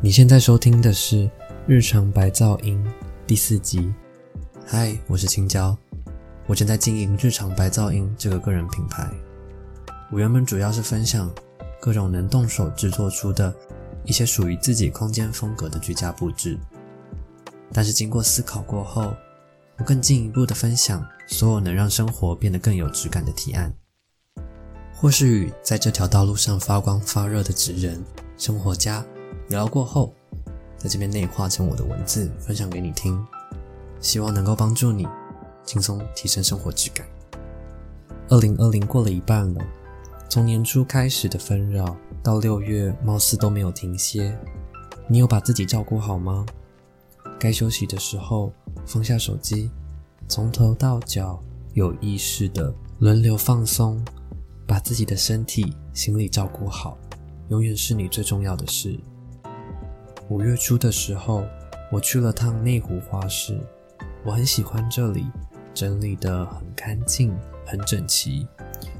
你现在收听的是《日常白噪音》第四集。嗨，我是青椒，我正在经营《日常白噪音》这个个人品牌。我原本主要是分享各种能动手制作出的一些属于自己空间风格的居家布置，但是经过思考过后，我更进一步的分享所有能让生活变得更有质感的提案，或是与在这条道路上发光发热的职人、生活家聊过后，在这边内化成我的文字，分享给你听，希望能够帮助你轻松提升生活质感。二零二零过了一半了。从年初开始的纷扰到六月，貌似都没有停歇。你有把自己照顾好吗？该休息的时候放下手机，从头到脚有意识的轮流放松，把自己的身体、心理照顾好，永远是你最重要的事。五月初的时候，我去了趟内湖花市，我很喜欢这里，整理的很干净、很整齐。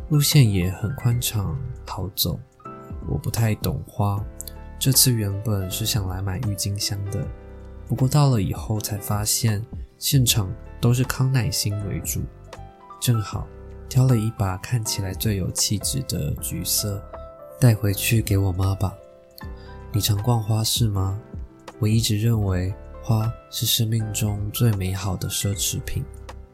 路线也很宽敞，好走。我不太懂花，这次原本是想来买郁金香的，不过到了以后才发现，现场都是康乃馨为主。正好挑了一把看起来最有气质的橘色，带回去给我妈吧。你常逛花市吗？我一直认为花是生命中最美好的奢侈品，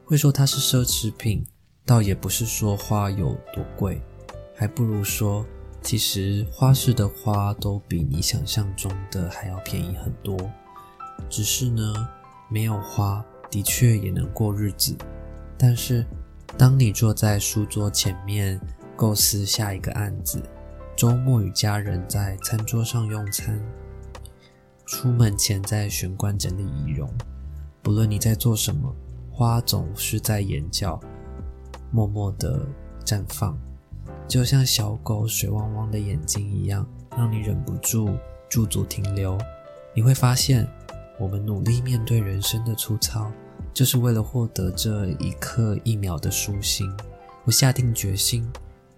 会说它是奢侈品。倒也不是说花有多贵，还不如说，其实花市的花都比你想象中的还要便宜很多。只是呢，没有花的确也能过日子。但是，当你坐在书桌前面构思下一个案子，周末与家人在餐桌上用餐，出门前在玄关整理仪容，不论你在做什么，花总是在眼角。默默地绽放，就像小狗水汪汪的眼睛一样，让你忍不住驻足停留。你会发现，我们努力面对人生的粗糙，就是为了获得这一刻一秒的舒心。我下定决心，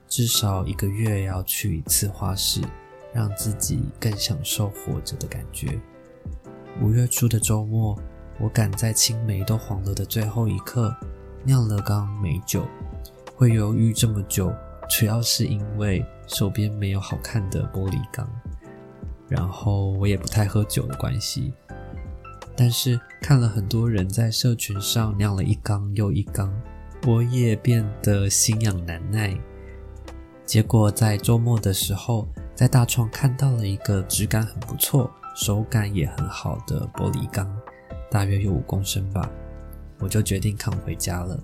至少一个月要去一次花市，让自己更享受活着的感觉。五月初的周末，我赶在青梅都黄了的最后一刻。酿了缸美酒，会犹豫这么久，主要是因为手边没有好看的玻璃缸，然后我也不太喝酒的关系。但是看了很多人在社群上酿了一缸又一缸，我也变得心痒难耐。结果在周末的时候，在大创看到了一个质感很不错、手感也很好的玻璃缸，大约有五公升吧。我就决定扛回家了。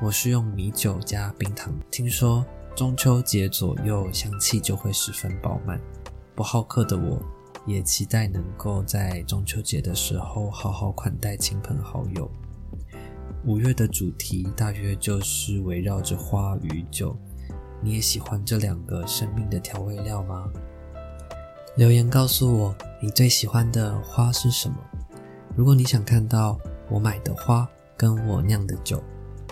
我是用米酒加冰糖，听说中秋节左右香气就会十分饱满。不好客的我，也期待能够在中秋节的时候好好款待亲朋好友。五月的主题大约就是围绕着花与酒。你也喜欢这两个生命的调味料吗？留言告诉我你最喜欢的花是什么。如果你想看到。我买的花跟我酿的酒，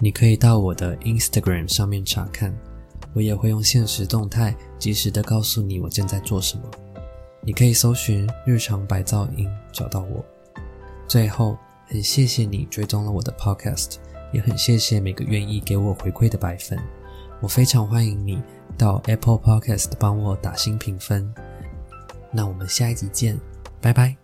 你可以到我的 Instagram 上面查看。我也会用现实动态及时的告诉你我正在做什么。你可以搜寻“日常白噪音”找到我。最后，很谢谢你追踪了我的 Podcast，也很谢谢每个愿意给我回馈的白粉。我非常欢迎你到 Apple Podcast 帮我打新评分。那我们下一集见，拜拜。